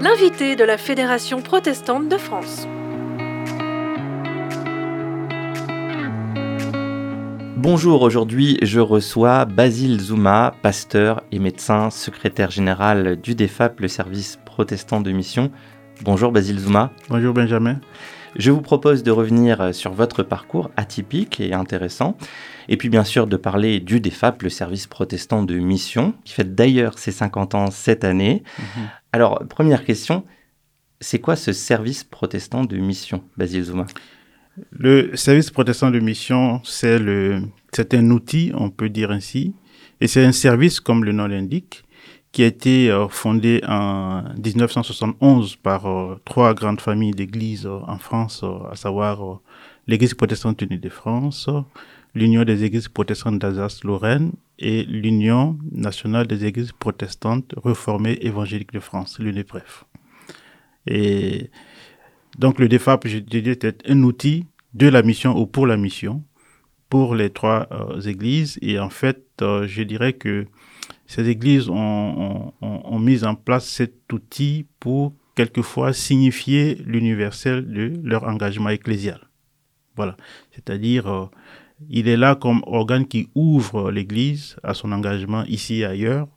L'invité de la Fédération protestante de France. Bonjour, aujourd'hui je reçois Basile Zouma, pasteur et médecin, secrétaire général du DEFAP, le service protestant de mission. Bonjour Basile Zouma. Bonjour Benjamin. Je vous propose de revenir sur votre parcours atypique et intéressant, et puis bien sûr de parler du DEFAP, le service protestant de mission, qui fête d'ailleurs ses 50 ans cette année. Mhm. Alors, première question, c'est quoi ce service protestant de mission, Basile Zouma? Le service protestant de mission, c'est un outil, on peut dire ainsi, et c'est un service, comme le nom l'indique, qui a été euh, fondé en 1971 par euh, trois grandes familles d'églises euh, en France, à savoir l'Église protestante unie de France, l'Union des églises protestantes d'Alsace-Lorraine et l'Union nationale des églises protestantes réformées évangéliques de France, l'UNEPREF. Et donc le DEFAP, je dirais, est un outil de la mission ou pour la mission pour les trois euh, églises. Et en fait, euh, je dirais que ces églises ont, mis en place cet outil pour quelquefois signifier l'universel de leur engagement ecclésial. Voilà. C'est-à-dire, euh, il est là comme organe qui ouvre l'Église à son engagement ici et ailleurs.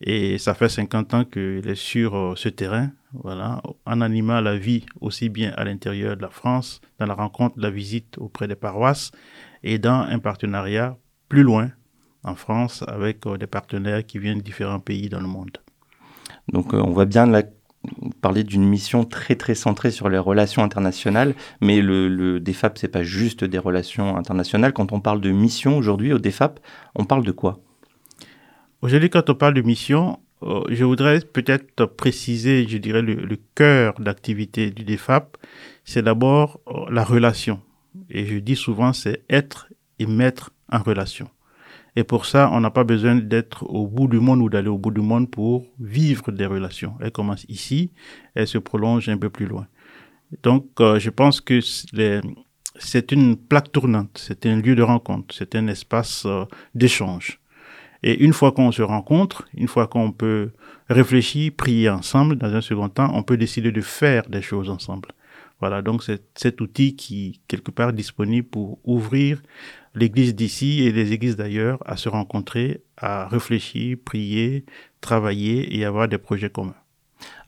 Et ça fait 50 ans qu'il est sur ce terrain voilà, en animant la vie aussi bien à l'intérieur de la France, dans la rencontre, la visite auprès des paroisses et dans un partenariat plus loin en France avec euh, des partenaires qui viennent de différents pays dans le monde. Donc euh, on voit bien parler d'une mission très très centrée sur les relations internationales, mais le, le DEFAP, c'est pas juste des relations internationales. Quand on parle de mission aujourd'hui au DEFAP, on parle de quoi? Aujourd'hui, quand on parle de mission, euh, je voudrais peut-être préciser, je dirais, le, cœur d'activité du DEFAP, c'est d'abord euh, la relation. Et je dis souvent, c'est être et mettre en relation. Et pour ça, on n'a pas besoin d'être au bout du monde ou d'aller au bout du monde pour vivre des relations. Elles commencent ici, elles se prolongent un peu plus loin. Donc, euh, je pense que c'est une plaque tournante, c'est un lieu de rencontre, c'est un espace d'échange. Et une fois qu'on se rencontre, une fois qu'on peut réfléchir, prier ensemble, dans un second temps, on peut décider de faire des choses ensemble. Voilà, donc c'est cet outil qui, quelque part, est disponible pour ouvrir l'église d'ici et les églises d'ailleurs à se rencontrer, à réfléchir, prier, travailler et avoir des projets communs.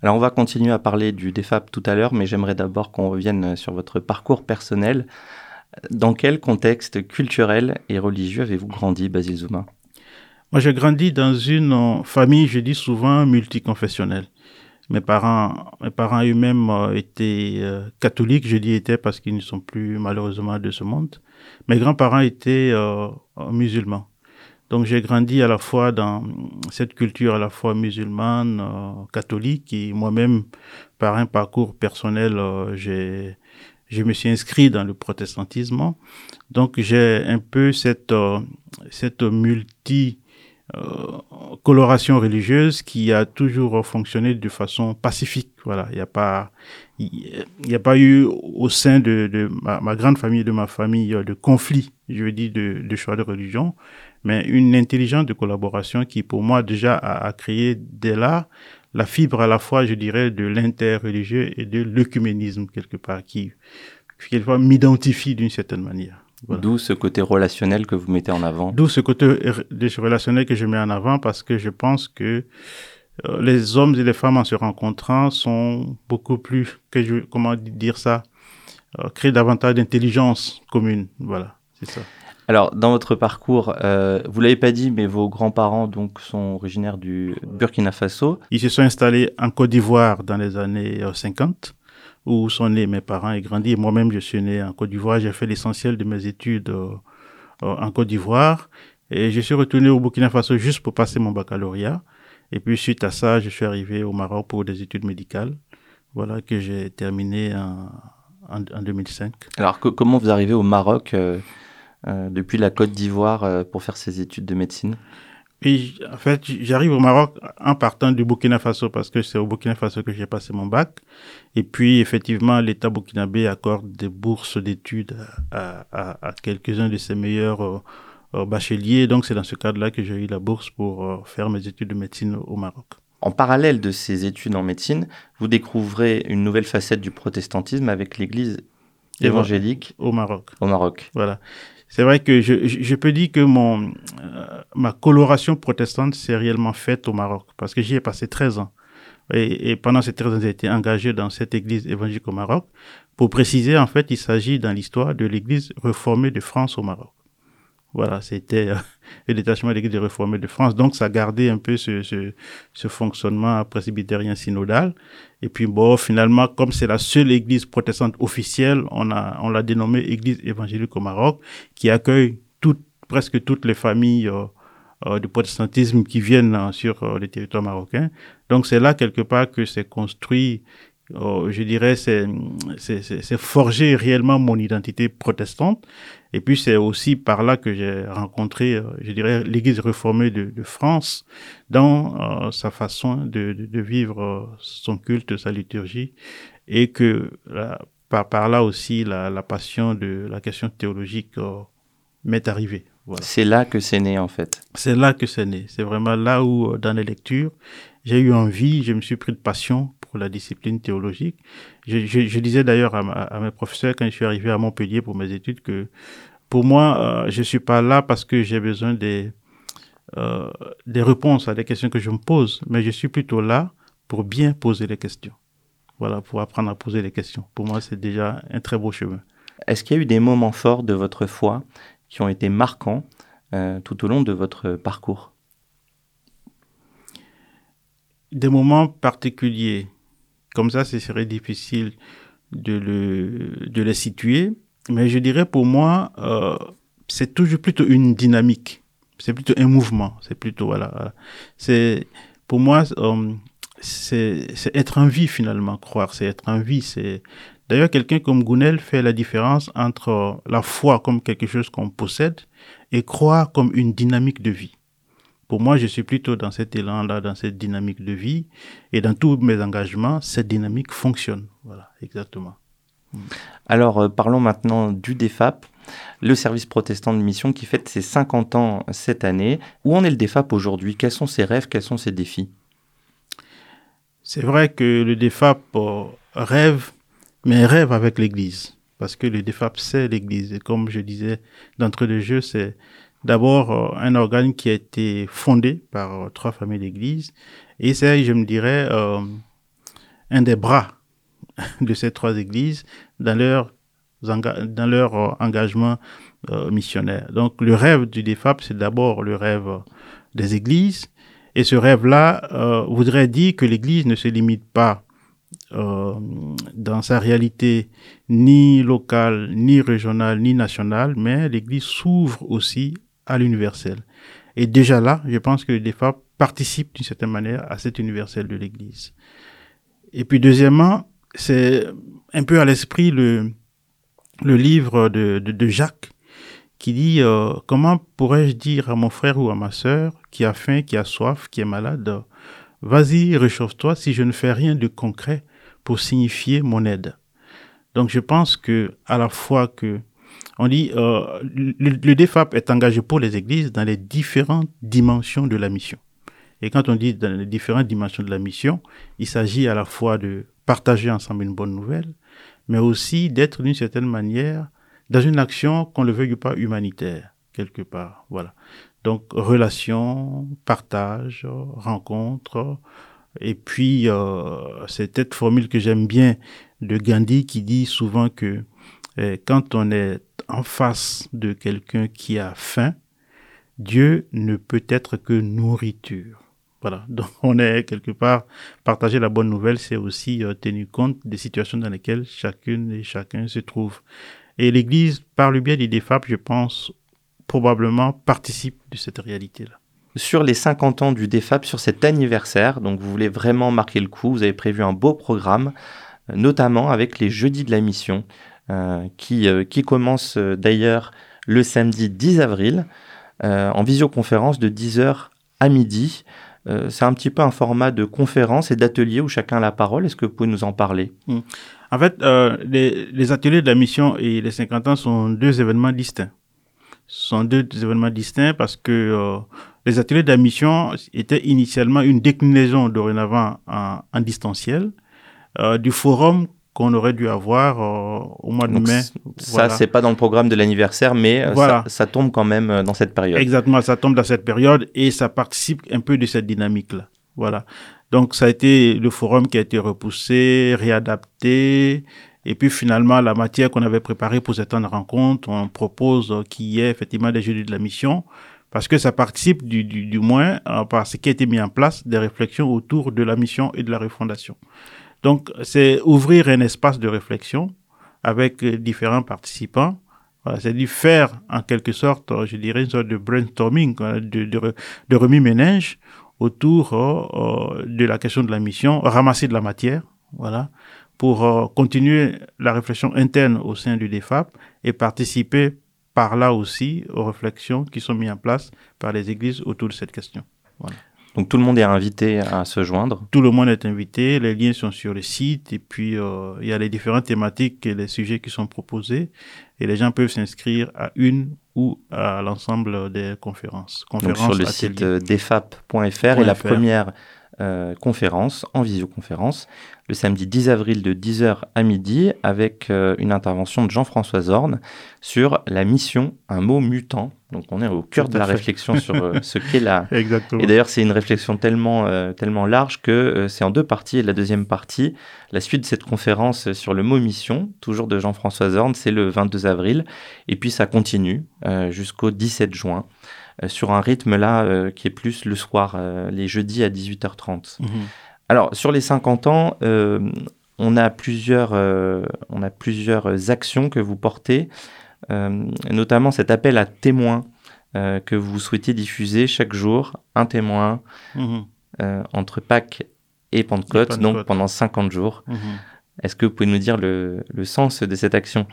Alors on va continuer à parler du DEFAP tout à l'heure, mais j'aimerais d'abord qu'on revienne sur votre parcours personnel. Dans quel contexte culturel et religieux avez-vous grandi, Basile Zouma? Moi, j'ai grandi dans une famille, je dis souvent, multiconfessionnelle. Mes parents, mes parents eux-mêmes euh, étaient euh, catholiques, je dis étaient parce qu'ils ne sont plus malheureusement de ce monde. Mes grands-parents étaient musulmans. Donc j'ai grandi à la fois dans cette culture à la fois musulmane, catholique, et moi-même, par un parcours personnel, je me suis inscrit dans le protestantisme. Donc j'ai un peu cette, cette multi euh, coloration religieuse qui a toujours fonctionné de façon pacifique. Voilà, il n'y a pas, il n'y a pas eu au sein de, ma, grande famille, de ma famille, euh, de conflit, je veux dire, de, choix de religion, mais une intelligence de collaboration qui, pour moi, déjà a, a créé dès là la fibre à la fois, je dirais, de l'interreligieux et de l'œcuménisme, quelque part, qui, quelquefois, m'identifie d'une certaine manière. D'où ce côté relationnel que vous mettez en avant. D'où ce côté relationnel que je mets en avant parce que je pense que euh, les hommes et les femmes en se rencontrant sont beaucoup plus, que je, comment dire ça, euh, créent davantage d'intelligence commune. Voilà, c'est ça. Alors, dans votre parcours, euh, vous l'avez pas dit, mais vos grands-parents donc sont originaires du Burkina Faso. Ils se sont installés en Côte d'Ivoire dans les années 50 où sont nés mes parents et grandi. Moi-même, je suis né en Côte d'Ivoire. J'ai fait l'essentiel de mes études euh, euh, en Côte d'Ivoire. Et je suis retourné au Burkina Faso juste pour passer mon baccalauréat. Et puis, suite à ça, je suis arrivé au Maroc pour des études médicales. Voilà, que j'ai terminé en, en, 2005. Alors, comment vous arrivez au Maroc euh, depuis la Côte d'Ivoire pour faire ces études de médecine? Et en fait, j'arrive au Maroc en partant du Burkina Faso parce que c'est au Burkina Faso que j'ai passé mon bac. Et puis, effectivement, l'État burkinabé accorde des bourses d'études à, à, à quelques-uns de ses meilleurs euh, bachelier. Donc c'est dans ce cadre-là que j'ai eu la bourse pour faire mes études de médecine au Maroc. En parallèle de ces études en médecine, vous découvrez une nouvelle facette du protestantisme avec l'Église évangélique au Maroc. Au Maroc. Voilà. C'est vrai que je, je, peux dire que mon, ma coloration protestante s'est réellement faite au Maroc parce que j'y ai passé 13 ans. Et, et pendant ces 13 ans, j'ai été engagé dans cette église évangélique au Maroc. Pour préciser, en fait, il s'agit dans l'histoire de l'église réformée de France au Maroc. Voilà, c'était euh, le détachement de l'Église réformée de France. Donc, ça gardait un peu ce, ce, ce fonctionnement presbytérien synodal. Et puis, bon, finalement, comme c'est la seule Église protestante officielle, on a, on l'a dénommée Église évangélique au Maroc, qui accueille toutes, presque toutes les familles euh, euh, du protestantisme qui viennent euh, sur euh, le territoire marocain. Donc, c'est là quelque part que s'est construit je dirais, c'est, c'est, forger réellement mon identité protestante. Et puis, c'est aussi par là que j'ai rencontré, je dirais, l'Église réformée de, de France dans sa façon de, de, vivre son culte, sa liturgie. Et que par, par là aussi, la, la passion de la question théologique m'est arrivée. C'est là que c'est né en fait. C'est là que c'est né. C'est vraiment là où, dans les lectures, j'ai eu envie, je me suis pris de passion pour la discipline théologique. Je, je, je disais d'ailleurs à, à, mes professeurs quand je suis arrivé à Montpellier pour mes études que pour moi, euh, je suis pas là parce que j'ai besoin des, euh, des réponses à des questions que je me pose, mais je suis plutôt là pour bien poser les questions. Voilà, pour apprendre à poser les questions. Pour moi, c'est déjà un très beau chemin. Est-ce qu'il y a eu des moments forts de votre foi qui ont été marquants euh, tout au long de votre parcours? Des moments particuliers. Comme ça, ce serait difficile de, le, de les situer. Mais je dirais pour moi, euh, c'est toujours plutôt une dynamique. C'est plutôt un mouvement. C'est plutôt, voilà. C'est, pour moi, euh, c'est être en vie finalement. Croire, c'est être en vie. C'est D'ailleurs, quelqu'un comme Gounel fait la différence entre la foi comme quelque chose qu'on possède et croire comme une dynamique de vie. Pour moi, je suis plutôt dans cet élan-là, dans cette dynamique de vie. Et dans tous mes engagements, cette dynamique fonctionne. Voilà, exactement. Alors, euh, parlons maintenant du DEFAP, le service protestant de mission qui fête ses 50 ans cette année. Où en est le DEFAP aujourd'hui? Quels sont ses rêves? Quels sont ses défis? C'est vrai que le DEFAP euh, rêve mais rêve avec l'Église. Parce que le DEFAP, c'est l'Église. Et comme je disais d'entrée de jeu, c'est d'abord euh, un organe qui a été fondé par euh, trois familles d'Église. Et c'est, je me dirais, euh, un des bras de ces trois églises dans leur, dans leur engagement missionnaire. Donc le rêve du DEFAP, c'est d'abord le rêve des églises. Et ce rêve-là voudrait dire que l'Église ne se limite pas dans sa réalité ni locale, ni régionale, ni nationale, mais l'Église s'ouvre aussi à l'universel. Et déjà là, je pense que les femmes participent d'une certaine manière à cet universel de l'Église. Et puis deuxièmement, c'est un peu à l'esprit le, le livre de, de, de Jacques qui dit euh, comment pourrais-je dire à mon frère ou à ma sœur qui a faim, qui a soif, qui est malade, vas-y, réchauffe-toi si je ne fais rien de concret pour signifier mon aide. Donc je pense que à la fois que on dit euh, le, le DFAP est engagé pour les églises dans les différentes dimensions de la mission. Et quand on dit dans les différentes dimensions de la mission, il s'agit à la fois de partager ensemble une bonne nouvelle, mais aussi d'être d'une certaine manière dans une action qu'on le veuille pas humanitaire quelque part. Voilà. Donc relation, partage, rencontre, et puis, euh, cette formule que j'aime bien de Gandhi qui dit souvent que quand on est en face de quelqu'un qui a faim, Dieu ne peut être que nourriture. Voilà, donc on est quelque part, partager la bonne nouvelle, c'est aussi euh, tenir compte des situations dans lesquelles chacune et chacun se trouve. Et l'Église, par le biais des FAP, je pense, probablement participe de cette réalité-là sur les 50 ans du DEFAP, sur cet anniversaire. Donc vous voulez vraiment marquer le coup. Vous avez prévu un beau programme, euh, notamment avec les jeudis de la mission, qui, euh, qui commence d'ailleurs le samedi 10 avril, en visioconférence de 10h à midi. c'est un petit peu un format de conférence et d'atelier où chacun a la parole. Est-ce que vous pouvez nous en parler? Mmh. En fait, les, ateliers de la mission et les 50 ans sont deux événements distincts Ce sont deux événements distincts parce que euh, les ateliers d'admission étaient initialement une déclinaison dorénavant en, distanciel euh, du forum qu'on aurait dû avoir euh, au mois de Donc, mai. Ça, c'est pas dans le programme de l'anniversaire, mais euh, Voilà. ça, ça tombe quand même euh, dans cette période. Exactement, ça tombe dans cette période et ça participe un peu de cette dynamique-là. Voilà. Donc, ça a été le forum qui a été repoussé, réadapté. Et puis, finalement, la matière qu'on avait préparée pour cette rencontre, on propose qu'il y ait effectivement des jeudis de la mission parce que ça participe du, du, du moins euh, par ce qui a été mis en place des réflexions autour de la mission et de la refondation. Donc, c'est ouvrir un espace de réflexion avec euh, différents participants. Voilà, c'est dire faire en quelque sorte, euh, je dirais, une sorte de brainstorming, quoi, de, de, re- de remis-ménage autour euh, euh, de la question de la mission, ramasser de la matière, voilà, pour euh, continuer la réflexion interne au sein du DEFAP et participer par là aussi aux réflexions qui sont mises en place par les églises autour de cette question. Donc tout le monde est invité à se joindre. Tout le monde est invité, les liens sont sur le site et puis euh, il y a les différentes thématiques et les sujets qui sont proposés et les gens peuvent s'inscrire à une ou à l'ensemble des conférences. Donc conférences sur le ateliers. site euh, defap.fr et la première euh, conférence en visioconférence le samedi 10 avril de 10h à midi avec euh, une intervention de Jean-François Zorn sur la mission Un mot mutant. Donc on est au cœur de la fait. réflexion sur euh, ce qu'est la, Exactement. Et d'ailleurs, c'est une réflexion tellement, tellement large que c'est en deux parties. Et la deuxième partie, la suite de cette conférence sur le mot mission, toujours de Jean-François Zorn, c'est le 22 avril. Et puis ça continue jusqu'au 17 juin, sur un rythme là euh, qui est plus le soir, euh, les jeudis à 18h30. Mhm. Alors, sur les 50 ans, euh, on, a plusieurs, euh, on a plusieurs actions que vous portez, euh, notamment cet appel à témoins euh, que vous souhaitez diffuser chaque jour, un témoin Mhm. euh, entre Pâques et Pentecôte, Et Pentecôte. donc pendant 50 jours. Mhm. Est-ce que vous pouvez nous dire le, le sens de cette action?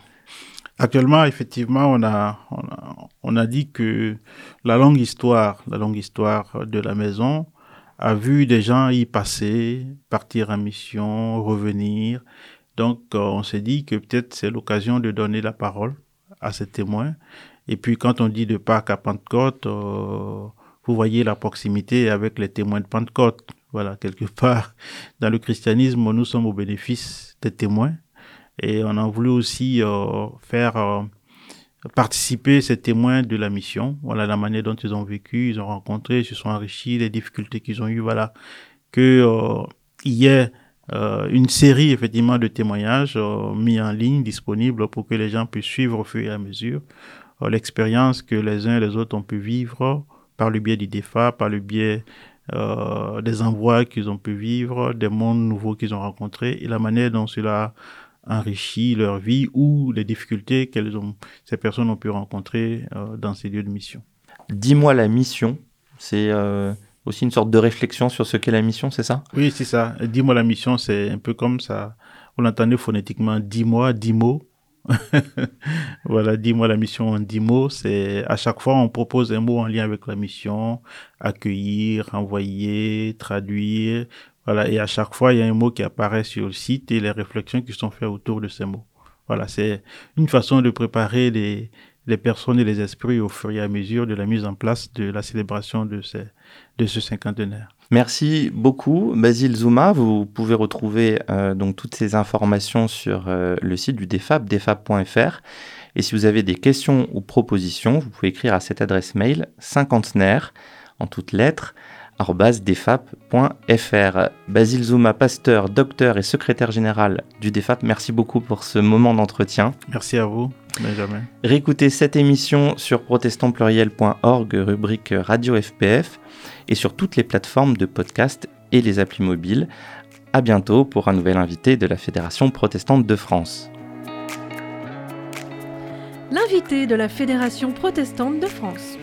Actuellement, effectivement, on a, on a, on a dit que la longue histoire, la longue histoire de la maison a vu des gens y passer, partir en mission, revenir. Donc, euh, on s'est dit que peut-être c'est l'occasion de donner la parole à ces témoins. Et puis, quand on dit de Pâques à Pentecôte, euh, vous voyez la proximité avec les témoins de Pentecôte. Voilà, quelque part, dans le christianisme, nous sommes au bénéfice des témoins. Et on a voulu aussi euh, faire euh, participer ces témoins de la mission. Voilà la manière dont ils ont vécu, ils ont rencontré, ils se sont enrichis, les difficultés qu'ils ont eues. Voilà, que euh, y ait euh, une série effectivement de témoignages mis en ligne, disponibles pour que les gens puissent suivre au fur et à mesure l'expérience que les uns et les autres ont pu vivre par le biais du DEFA, par le biais des envois qu'ils ont pu vivre, des mondes nouveaux qu'ils ont rencontrés et la manière dont cela enrichi leur vie ou les difficultés qu'elles ont, ces personnes ont pu rencontrer euh, dans ces lieux de mission. Dis-moi la mission, c'est euh, aussi une sorte de réflexion sur ce qu'est la mission, c'est ça? Oui, c'est ça. Dis-moi la mission, c'est un peu comme ça. On l'entendait phonétiquement, dis-moi, dix mots. voilà, dis-moi la mission en dix mots. C'est à chaque fois on propose un mot en lien avec la mission, accueillir, envoyer, traduire. Et à chaque fois il y a un mot qui apparaît sur le site et les réflexions qui sont faites autour de ces mots. Voilà, c'est une façon de préparer les, les personnes et les esprits au fur et à mesure de la mise en place de la célébration de, ce cinquantenaire. Merci beaucoup, Basile Zouma. Vous pouvez retrouver euh, donc toutes ces informations sur euh, le site du DEFAP, defap.fr. Et si vous avez des questions ou propositions, vous pouvez écrire à cette adresse mail cinquantenaire en toutes lettres defap.fr. Basile Zouma, pasteur, docteur et secrétaire général du DEFAP, merci beaucoup pour ce moment d'entretien. Merci à vous, Benjamin. Réécoutez cette émission sur protestantpluriel.org, rubrique Radio FPF, et sur toutes les plateformes de podcast et les applis mobiles. À bientôt pour un nouvel invité de la Fédération protestante de France. L'invité de la Fédération protestante de France.